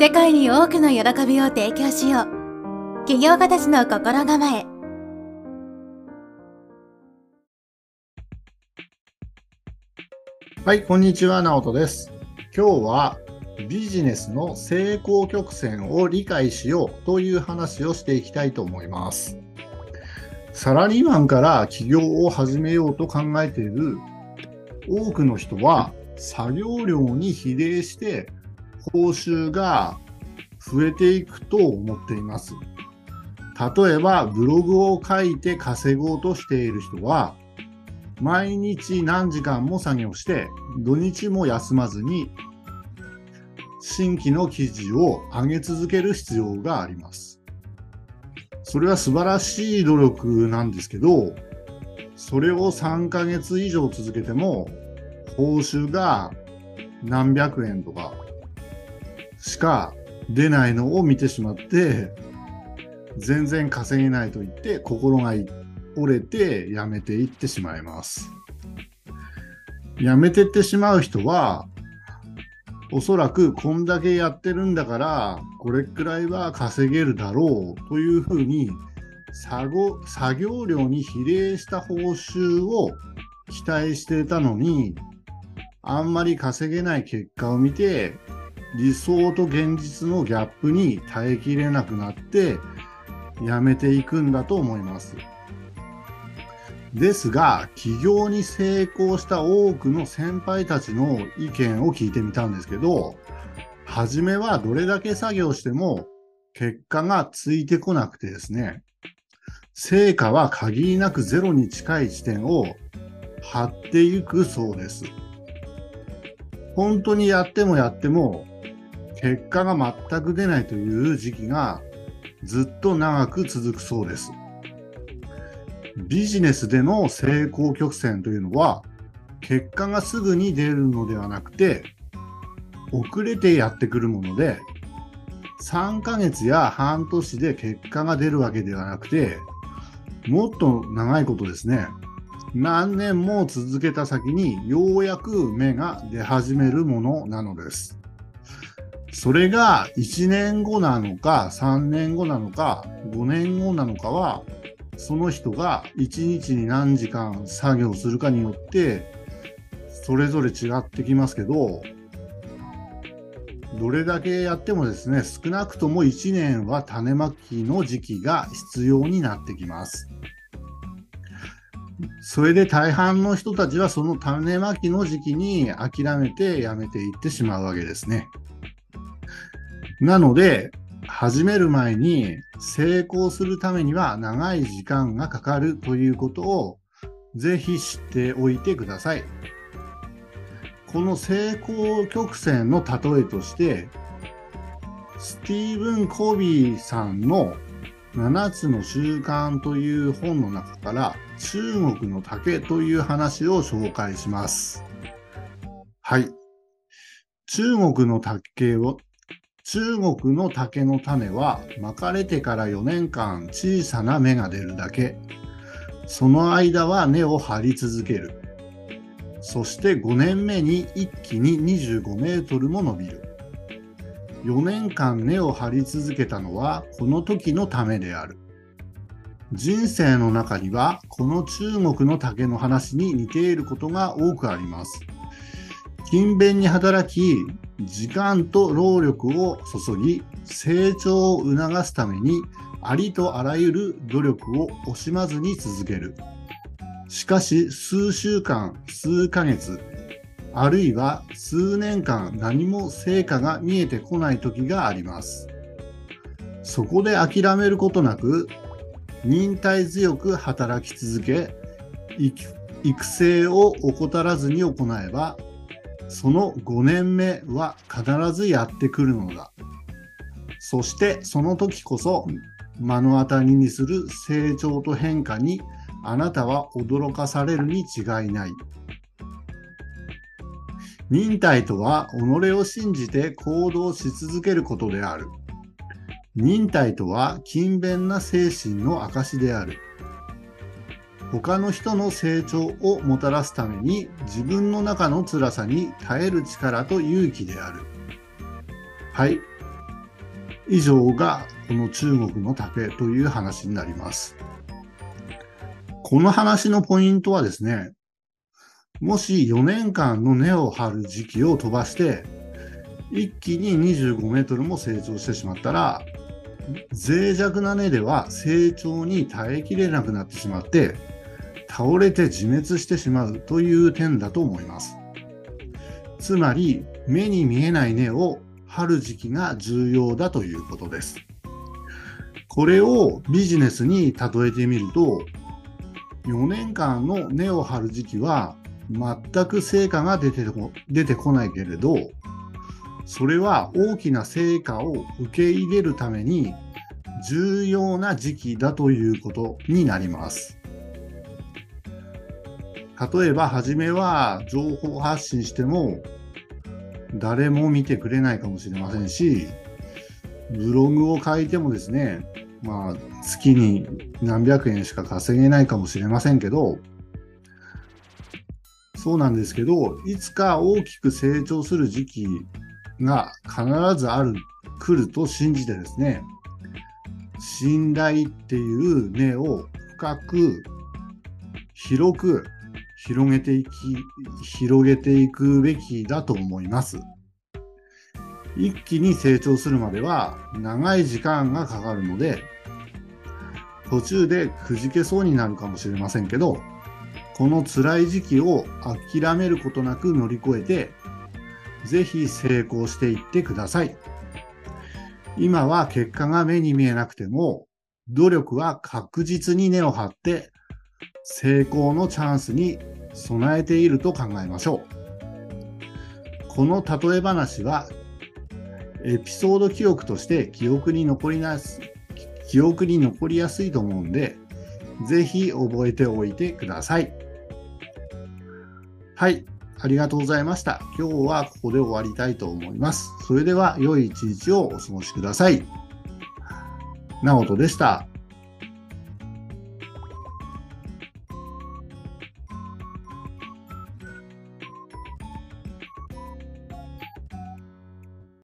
世界に多くの喜びを提供しよう起業家たちの心構えはい、こんにちは、直人です。今日はビジネスの成功曲線を理解しようという話をしていきたいと思います。サラリーマンから起業を始めようと考えている多くの人は作業量に比例して報酬が増えていくと思っています。例えばブログを書いて稼ごうとしている人は毎日何時間も作業して土日も休まずに新規の記事を上げ続ける必要があります。それは素晴らしい努力なんですけど、それを3ヶ月以上続けても報酬が何百円とかしか出ないのを見てしまって全然稼げないと言って心が折れて辞めていってしまいます。辞めてってしまう人はおそらくこんだけやってるんだからこれくらいは稼げるだろうというふうに作業量に比例した報酬を期待していたのにあんまり稼げない結果を見て理想と現実のギャップに耐えきれなくなってやめていくんだと思います。ですが、起業に成功した多くの先輩たちの意見を聞いてみたんですけど、初めはどれだけ作業しても結果がついてこなくてですね、成果は限りなくゼロに近い地点を張っていくそうです。本当にやってもやっても結果が全く出ないという時期がずっと長く続くそうです。ビジネスでの成功曲線というのは結果がすぐに出るのではなくて遅れてやってくるもので3ヶ月や半年で結果が出るわけではなくてもっと長いことですね何年も続けた先にようやく芽が出始めるものなのですそれが1年後なのか3年後なのか5年後なのかはその人が1日に何時間作業するかによってそれぞれ違ってきますけどどれだけやってもですね少なくとも1年は種まきの時期が必要になってきます。それで大半の人たちはその種まきの時期に諦めてやめていってしまうわけですね。なので始める前に成功するためには長い時間がかかるということをぜひ知っておいてください。この成功曲線の例えとしてスティーブン・コビーさんの7つの習慣という本の中から中国の竹という話を紹介します。はい。中国の竹を中国の竹の種は巻かれてから4年間小さな芽が出るだけ。その間は根を張り続ける。そして5年目に一気に25メートルも伸びる。4年間根を張り続けたのはこの時のためである。人生の中にはこの中国の竹の話に似ていることが多くあります。勤勉に働き、時間と労力を注ぎ、成長を促すために、ありとあらゆる努力を惜しまずに続ける。しかし、数週間、数ヶ月、あるいは数年間何も成果が見えてこない時があります。そこで諦めることなく、忍耐強く働き続け、育成を怠らずに行えば、その5年目は必ずやってくるのだ。そしてその時こそ目の当たりにする成長と変化にあなたは驚かされるに違いない。忍耐とは己を信じて行動し続けることである。忍耐とは勤勉な精神の証である。他の人の成長をもたらすために自分の中の辛さに耐える力と勇気である。はい。以上がこの中国の竹という話になります。この話のポイントはですね、もし4年間の根を張る時期を飛ばして、一気に25メートルも成長してしまったら、脆弱な根では成長に耐えきれなくなってしまって、倒れて自滅してしまうという点だと思います。つまり、目に見えない根を張る時期が重要だということです。これをビジネスに例えてみると、4年間の根を張る時期は全く成果が出てこ出てこないけれど、それは大きな成果を受け入れるために重要な時期だということになります。例えば、初めは情報発信しても誰も見てくれないかもしれませんし、ブログを書いてもですね、まあ、月に何百円しか稼げないかもしれませんけど、そうなんですけど、いつか大きく成長する時期が必ずある、来ると信じてですね、信頼っていう根を深く、広く広げていき、広げていくべきだと思います。一気に成長するまでは長い時間がかかるので、途中でくじけそうになるかもしれませんけど、この辛い時期を諦めることなく乗り越えて、ぜひ成功していってください。今は結果が目に見えなくても、努力は確実に根を張って、成功のチャンスに備えていると考えましょう。この例え話は、エピソード記憶として記憶に残りなす、記憶に残りやすいと思うんで、ぜひ覚えておいてください。はい。ありがとうございました。今日はここで終わりたいと思います。それでは良い一日をお過ごしください。なおとでした。